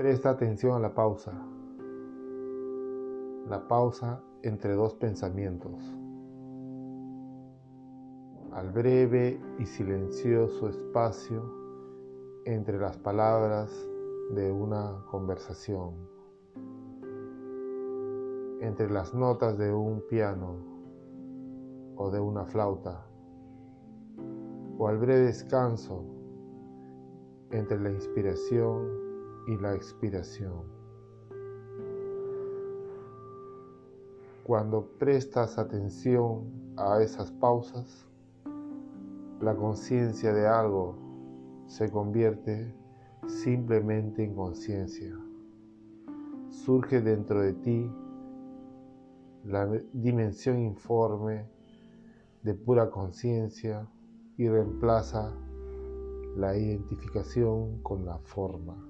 Presta atención a la pausa. La pausa entre dos pensamientos. Al breve y silencioso espacio entre las palabras de una conversación. Entre las notas de un piano o de una flauta. O al breve descanso entre la inspiración y la expiración. Cuando prestas atención a esas pausas, la conciencia de algo se convierte simplemente en conciencia. Surge dentro de ti la dimensión informe de pura conciencia y reemplaza la identificación con la forma.